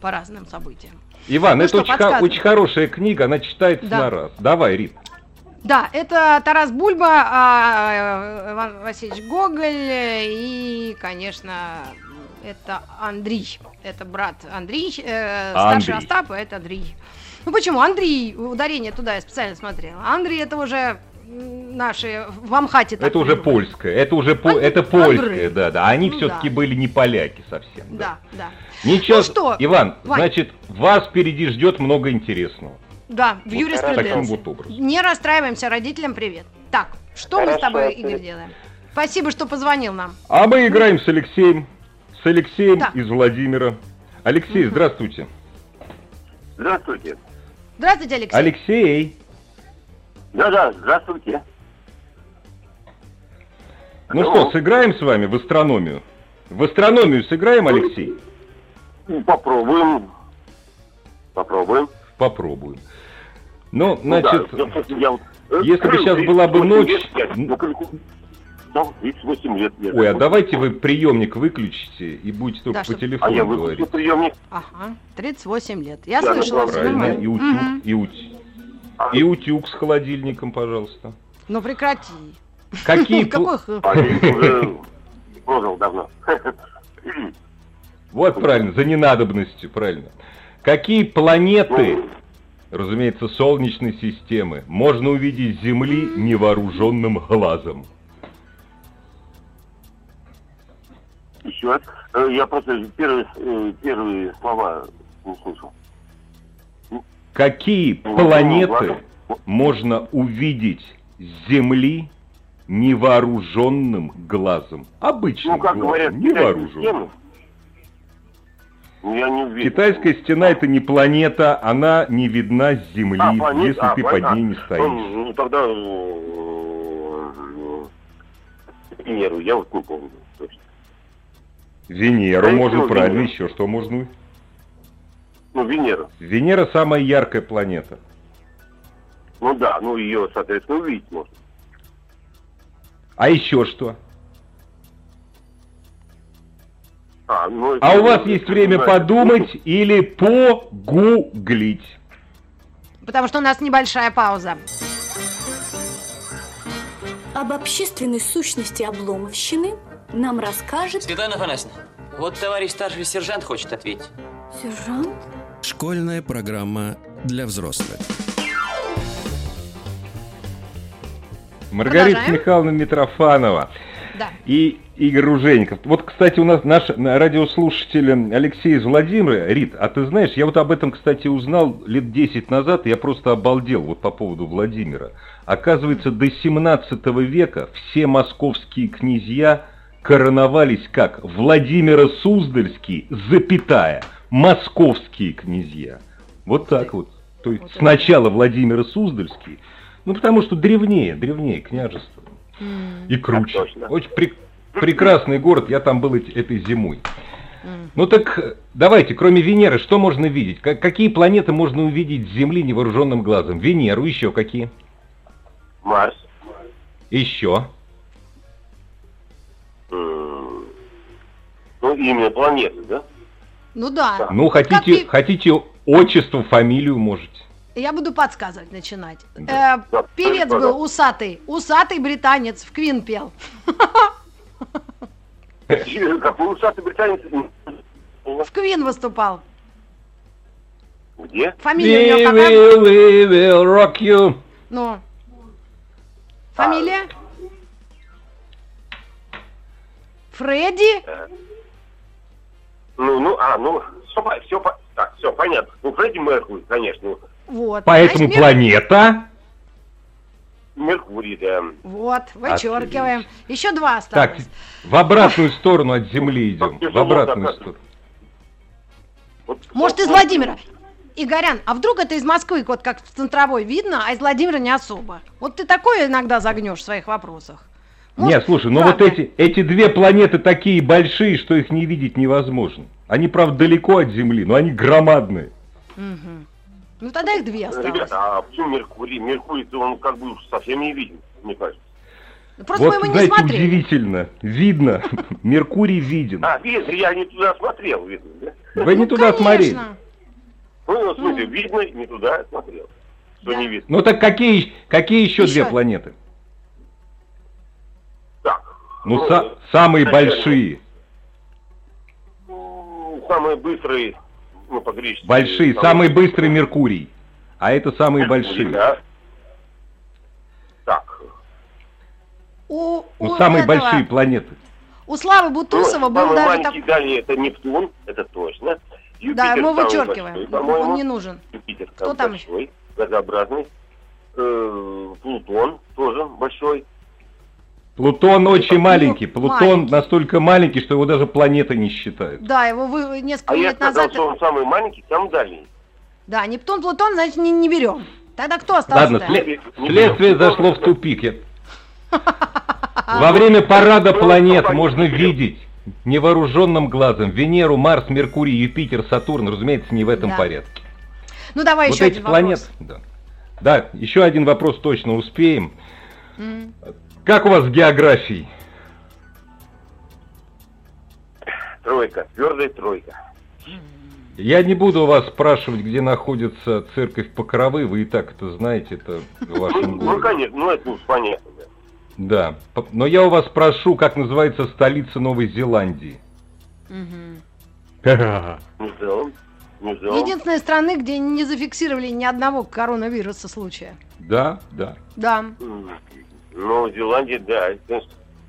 Speaker 3: по разным событиям.
Speaker 2: Иван,
Speaker 3: Ну
Speaker 2: это
Speaker 3: что,
Speaker 2: очень,
Speaker 3: подсказывай.
Speaker 2: очень хорошая книга, она читается
Speaker 3: Да.
Speaker 2: на раз. Давай, Рит.
Speaker 3: Да, это Тарас Бульба, а, э, Иван Васильевич Гоголь и, конечно, это Андрей. Это брат Андрей, э, старший
Speaker 2: Андрей.
Speaker 3: Остапа, это Андрей. Ну почему? Андрей, ударение туда я специально смотрела. Андрей это уже наши в Амхате
Speaker 2: Это уже
Speaker 3: придумали.
Speaker 2: польское, это уже по-
Speaker 3: Ан-
Speaker 2: это
Speaker 3: Андрей.
Speaker 2: польское, да, да. Они
Speaker 3: Ну
Speaker 2: все-таки
Speaker 3: да.
Speaker 2: были не поляки совсем.
Speaker 3: Да, да.
Speaker 2: Ничего,
Speaker 3: Ну что,
Speaker 2: Иван,
Speaker 3: Вань.
Speaker 2: значит, вас впереди ждет много интересного.
Speaker 3: Да, в
Speaker 2: Вот
Speaker 3: юриспруденции.
Speaker 2: вот.
Speaker 3: Не расстраиваемся, родителям привет. Так, что мы с
Speaker 8: Хорошо,
Speaker 3: тобой,
Speaker 8: привет.
Speaker 3: Игорь, делаем? Спасибо, что позвонил нам.
Speaker 2: А мы играем с Алексеем, с Алексеем
Speaker 3: Да.
Speaker 2: из Владимира. Алексей,
Speaker 3: Мгм.
Speaker 2: здравствуйте.
Speaker 9: Здравствуйте.
Speaker 3: Здравствуйте, Алексей.
Speaker 2: Алексей,
Speaker 9: Да-да, здравствуйте.
Speaker 2: ну
Speaker 9: Алло.
Speaker 2: что, сыграем с вами в астрономию? В астрономию сыграем, Алексей?
Speaker 9: Ну, Попробуем. Попробуем.
Speaker 2: Попробуем. Ну,
Speaker 9: Ну да,
Speaker 2: значит,
Speaker 9: я вот, э,
Speaker 2: если бы сейчас была бы
Speaker 9: 38
Speaker 2: ночь,
Speaker 9: Да, 38 лет. я
Speaker 2: ой, а давайте вы приемник выключите и будете только
Speaker 3: Да,
Speaker 2: по
Speaker 3: чтоб-
Speaker 9: А
Speaker 2: телефону
Speaker 9: я
Speaker 2: говорить.
Speaker 9: выключил приемник.
Speaker 3: Ага, 38 лет. Я
Speaker 9: Да,
Speaker 3: слышала,
Speaker 9: ну,
Speaker 3: все
Speaker 2: Правильно,
Speaker 3: нормально.
Speaker 2: и утюг,
Speaker 3: Мгм.
Speaker 2: и, ут- и утюг с холодильником, пожалуйста.
Speaker 3: Ну прекрати.
Speaker 2: Какие, пл-
Speaker 3: Какой
Speaker 9: А продал давно.
Speaker 2: Вот правильно, за ненадобностью, правильно. Какие планеты,
Speaker 9: Ну,
Speaker 2: разумеется, Солнечной системы, можно увидеть с Земли невооруженным глазом?
Speaker 9: Еще раз. Э, Я просто первые, э, первые слова не слышал.
Speaker 2: Какие
Speaker 9: Ну,
Speaker 2: планеты можно увидеть с Земли невооруженным глазом? Обычным
Speaker 9: Ну, как
Speaker 2: глазом,
Speaker 9: говорят,
Speaker 2: невооруженным.
Speaker 9: Ну, Я не уверен.
Speaker 2: Китайская стена это не планета, она не видна с Земли,
Speaker 9: А, планета,
Speaker 2: если
Speaker 9: а,
Speaker 2: ты
Speaker 9: планета.
Speaker 2: под ней не
Speaker 9: Ну,
Speaker 2: стоишь.
Speaker 9: Ну, тогда э, э, Венеру, я вот не помню. точно.
Speaker 2: Венеру
Speaker 9: Да
Speaker 2: можно правильно,
Speaker 9: Венеру.
Speaker 2: еще что можно?
Speaker 9: Ну, Венера.
Speaker 2: Венера самая яркая планета.
Speaker 9: Ну да, ну ее, соответственно, увидеть можно.
Speaker 2: А еще что?
Speaker 9: А, ну,
Speaker 2: А у вас есть время
Speaker 9: знаете,
Speaker 2: подумать или погуглить.
Speaker 3: Потому что у нас небольшая пауза.
Speaker 4: Об общественной сущности обломовщины нам расскажет
Speaker 5: Светлана Афанасьевна, вот товарищ старший сержант хочет ответить.
Speaker 4: сержант.
Speaker 1: Школьная программа для взрослых.
Speaker 2: Маргарита
Speaker 3: Продолжаем.
Speaker 2: Михайловна Митрофанова
Speaker 3: Да.
Speaker 2: и Игорь Ружейников. Вот, кстати, у нас наш м, радиослушатель Алексей из Владимира. Рит, а ты знаешь, я вот об этом, кстати, узнал лет 10 назад, и я просто обалдел вот по поводу Владимира. Оказывается, до 17 века все московские князья короновались как Владимира Суздальский, запятая, московские князья. Вот так вот. То есть
Speaker 3: Вот это
Speaker 2: сначала Владимир Суздальский, ну потому что древнее, древнее княжество. И круче.
Speaker 9: Так точно.
Speaker 2: Очень прек- прекрасный город, я там был эти- этой зимой. Ну так э, давайте, кроме Венеры, что можно видеть? Как- какие планеты можно увидеть с Земли невооруженным глазом? Венеру, еще какие?
Speaker 9: Марс.
Speaker 2: Еще.
Speaker 9: М, Ну, именно планеты, да?
Speaker 3: Ну да.
Speaker 2: Ну,
Speaker 3: Как
Speaker 2: хотите,
Speaker 3: пи-
Speaker 2: хотите отчество, фамилию можете.
Speaker 3: Я буду подсказывать начинать.
Speaker 2: Да.
Speaker 3: Э,
Speaker 9: Да,
Speaker 3: певец был усатый. Усатый британец в Квин пел.
Speaker 9: Какой усатый британец?
Speaker 3: В Квин выступал.
Speaker 9: Где?
Speaker 3: Фамилия у него какая?
Speaker 2: we will rock you.
Speaker 3: Ну. Фамилия? Фредди?
Speaker 9: Ну, ну, а, ну, все, все, так, все, понятно. Ну, Фредди Меркурий, конечно.
Speaker 3: Вот.
Speaker 2: Поэтому
Speaker 3: Мер-
Speaker 2: планета.
Speaker 9: Меркурий, да.
Speaker 3: Вот, вычеркиваем. Еще два
Speaker 2: Так,
Speaker 3: осталось.
Speaker 2: в обратную сторону от Земли идем. В обратную сторону.
Speaker 3: Может, из Владимира. Игорян, а вдруг это из Москвы, вот как в центровой видно, а из Владимира не особо? Вот ты такое иногда загнешь в своих вопросах. Может,
Speaker 2: Нет, слушай, ну вот
Speaker 3: правда.
Speaker 2: эти, эти две планеты такие большие, что их не видеть невозможно. Они, правда, далеко от Земли, но они громадные.
Speaker 3: Мгм. Ну тогда их две осталось.
Speaker 9: Ребята, а почему Меркурий? Меркурий-то он как бы уж совсем не виден, мне кажется.
Speaker 3: Просто
Speaker 2: вот,
Speaker 3: мы его не
Speaker 2: знаете,
Speaker 3: смотрели.
Speaker 2: удивительно. Видно. Меркурий виден.
Speaker 9: А, видно, я не туда смотрел, видно, да?
Speaker 2: Вы не
Speaker 3: Ну,
Speaker 2: туда смотрели.
Speaker 9: Ну, в смысле, видно, не туда смотрел. Что не видно.
Speaker 2: Ну так какие, какие Еще. две планеты?
Speaker 9: Так.
Speaker 2: Ну, са- самые большие.
Speaker 9: ну, Самые быстрые, ну, по-гречески.
Speaker 2: Большие. Самый быстрый Меркурий. А это самые
Speaker 9: Меркурий,
Speaker 2: большие.
Speaker 9: да. Так.
Speaker 3: У,
Speaker 2: Ну,
Speaker 3: у
Speaker 2: самые
Speaker 3: этого-
Speaker 2: большие планеты.
Speaker 3: У Славы
Speaker 9: Ну,
Speaker 3: Бутусова был
Speaker 9: самый
Speaker 3: даже
Speaker 9: маленький
Speaker 3: так...
Speaker 9: дальний это Нептун, это точно. Юпитер
Speaker 3: Да, мы вычеркиваем.
Speaker 9: большой.
Speaker 3: Он не нужен.
Speaker 9: Юпитер
Speaker 3: Кто там
Speaker 9: большой, газообразный. Э, Плутон тоже большой.
Speaker 2: Плутон очень маленький. Плутон
Speaker 3: маленький.
Speaker 2: настолько маленький, что его даже планетой не считают.
Speaker 3: Да, его вы несколько
Speaker 9: А я
Speaker 3: лет
Speaker 9: сказал,
Speaker 3: назад...
Speaker 9: что он самый маленький, самый дальний.
Speaker 3: Да, Нептун, Плутон, значит, не, не берем. Тогда кто остался?
Speaker 2: Ладно, след- следствие зашло в тупик. Я- Во время парада планет можно видеть невооруженным глазом Венеру, Марс, Меркурий, Юпитер, Сатурн, разумеется, не в этом
Speaker 3: Да.
Speaker 2: порядке.
Speaker 3: Ну, давай
Speaker 2: вот
Speaker 3: еще
Speaker 2: эти
Speaker 3: один
Speaker 2: планеты.
Speaker 3: вопрос.
Speaker 2: Да. да, еще один вопрос точно успеем.
Speaker 3: М.
Speaker 2: Как у вас с географией?
Speaker 9: Тройка, твердая тройка.
Speaker 2: Я не буду вас спрашивать, где находится церковь Покровы, вы и так это знаете, это в
Speaker 9: Ну,
Speaker 2: вашем
Speaker 9: ну, конечно, ну это уж понятно. Да.
Speaker 2: Но я у вас спрошу, как называется столица Новой Зеландии.
Speaker 9: Нью-Зеланд.
Speaker 3: Единственной страны, где не зафиксировали ни одного коронавируса случая.
Speaker 2: Да, да.
Speaker 3: Да.
Speaker 9: Ну, Зеландия, да.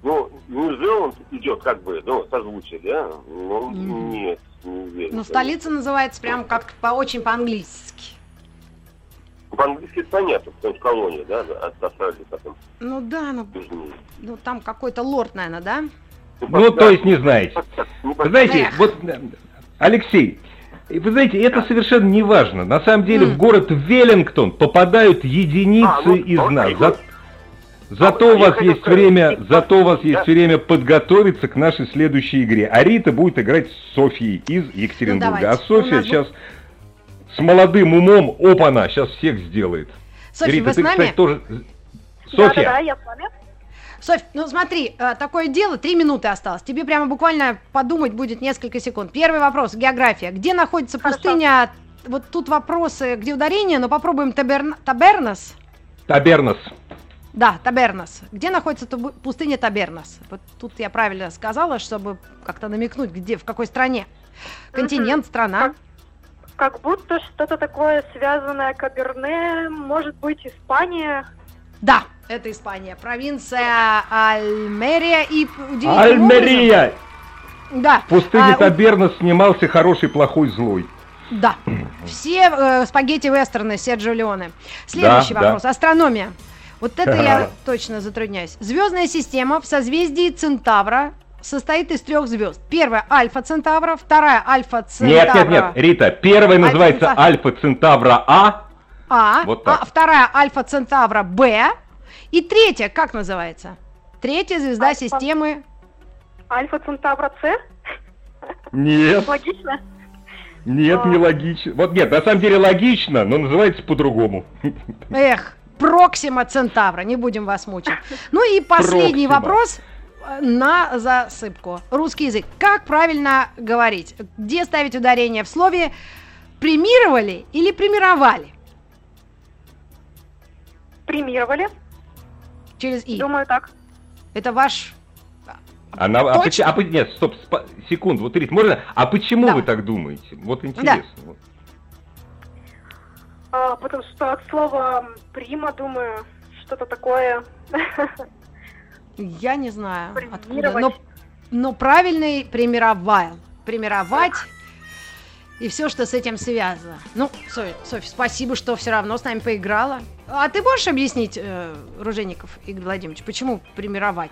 Speaker 9: Ну, Нью-Зеланд идет как бы, ну, созвучие, да? Ну,
Speaker 3: Мгм.
Speaker 9: нет, не уверен.
Speaker 3: Но столица называется прям как по очень по-английски.
Speaker 9: По-английски это понятно, потому что колония, да, от Австралии потом
Speaker 3: Ну да, ну,
Speaker 9: южнее.
Speaker 3: ну там какой-то лорд, наверное, да?
Speaker 2: Ну, то есть не знаете. Вы Знаете,
Speaker 3: Эх.
Speaker 2: вот э, Алексей, вы знаете, это совершенно не важно. На самом деле в город Веллингтон попадают единицы
Speaker 9: А, ну,
Speaker 2: из
Speaker 9: ну,
Speaker 2: нас. За- Зато
Speaker 9: А
Speaker 2: у вас есть
Speaker 9: сказать,
Speaker 2: время,
Speaker 9: и-
Speaker 2: зато у вас есть
Speaker 9: Да.
Speaker 2: время подготовиться к нашей следующей игре. А Рита будет играть с Софьей из Екатеринбурга.
Speaker 3: Ну,
Speaker 2: а Софья
Speaker 3: У нас
Speaker 2: сейчас с молодым умом, опа-на, сейчас всех сделает.
Speaker 3: Софья,
Speaker 2: Рита,
Speaker 3: вы с
Speaker 2: ты,
Speaker 3: нами?
Speaker 2: кстати, тоже... Софья,
Speaker 10: Да-да-да, я с вами.
Speaker 3: Софь, ну смотри, э, такое дело, три минуты осталось. Тебе прямо буквально подумать будет несколько секунд. Первый вопрос, география. Где находится
Speaker 10: Хорошо.
Speaker 3: пустыня? Вот тут вопросы, где ударение, но попробуем Таберн... Табернас.
Speaker 2: Табернос.
Speaker 3: Да, Табернас. Где находится тубу- пустыня Табернас? Вот тут я правильно сказала, чтобы как-то намекнуть, где, в какой стране. Континент, страна.
Speaker 10: Как будто что-то такое связанное Каберне, может быть, Испания.
Speaker 3: Да, это Испания. Провинция Альмерия и
Speaker 2: Альмерия!
Speaker 3: образом- Да.
Speaker 2: В пустыне
Speaker 3: а, у-
Speaker 2: Табернос снимался хороший, плохой, злой.
Speaker 3: Да. Все э, спагетти-вестерны Серджио Леоне. Следующий
Speaker 2: Да,
Speaker 3: вопрос.
Speaker 2: да.
Speaker 3: Астрономия. Вот это я точно затрудняюсь. Звездная система в созвездии Центавра состоит из трех звезд. Первая Альфа Центавра, вторая Альфа Центавра
Speaker 2: Нет, нет, нет, Рита, первая называется. Альфа Центавра А.
Speaker 3: А,
Speaker 2: Вот так.
Speaker 3: а вторая Альфа Центавра Б, и третья как называется? Третья звезда
Speaker 10: Альфа.
Speaker 3: системы.
Speaker 10: Альфа Центавра С.
Speaker 2: Нет,
Speaker 10: Логично?
Speaker 2: нет,
Speaker 10: А.
Speaker 2: не логично. Вот нет, на самом деле логично, но называется по-другому.
Speaker 3: Эх, Проксима Центавра, не будем вас мучить. Ну и последний
Speaker 2: Проксима.
Speaker 3: вопрос э, на засыпку. Русский язык. Как правильно говорить? Где ставить ударение в слове премировали или премировали?
Speaker 10: Премировали.
Speaker 3: Через «и».
Speaker 10: Думаю, так.
Speaker 3: Это ваш...
Speaker 2: Она, а, поч- а нет, стоп, спа- секунду, вот, Рит, можно, а почему
Speaker 3: Да.
Speaker 2: вы так думаете? Вот интересно. вот.
Speaker 10: А, потому что от слова прима, думаю, что-то такое.
Speaker 3: Я не знаю откуда. Но, но правильный премировал. Премировать и все, что с этим связано. Ну, Софь, Софь, спасибо, что все равно с нами поиграла. А ты можешь объяснить, э, Ружеников Игорь Владимирович, почему премировать?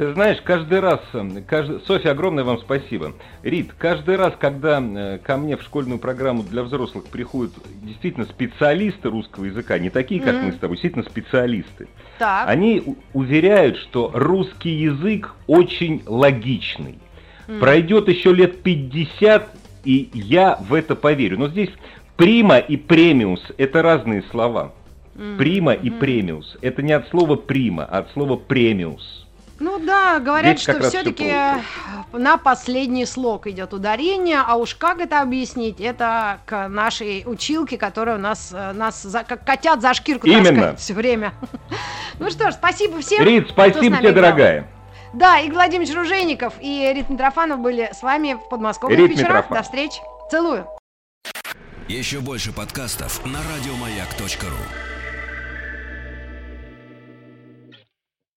Speaker 2: Ты знаешь, каждый раз, э, каждый... Софья, огромное вам спасибо. Рит, каждый раз, когда э, ко мне в школьную программу для взрослых приходят действительно специалисты русского языка, не такие, как
Speaker 3: Мгм.
Speaker 2: мы с тобой, действительно специалисты,
Speaker 3: Так.
Speaker 2: они уверяют, что русский язык очень логичный.
Speaker 3: М.
Speaker 2: Пройдет еще лет 50, и я в это поверю. Но здесь прима и премиус – это разные слова. Прима и
Speaker 3: Мгм.
Speaker 2: премиус – это не от слова прима, а от слова премиус.
Speaker 3: Ну да, говорят,
Speaker 2: как
Speaker 3: что
Speaker 2: раз всё
Speaker 3: все-таки на последний слог идет ударение, а уж как это объяснить, это к нашей училке, которая у нас, э, нас за- как котят за шкирку
Speaker 2: Именно.
Speaker 3: все время. Ну что ж, спасибо всем.
Speaker 2: Рит, спасибо тебе,
Speaker 3: играл.
Speaker 2: дорогая.
Speaker 3: Да, Игорь Владимирович Ружейников и Рит Митрофанов были с вами в подмосковных
Speaker 2: Рит
Speaker 3: вечерах.
Speaker 2: Митрофанов.
Speaker 3: До встречи. Целую.
Speaker 1: Еще больше подкастов на радиомаяк.ру.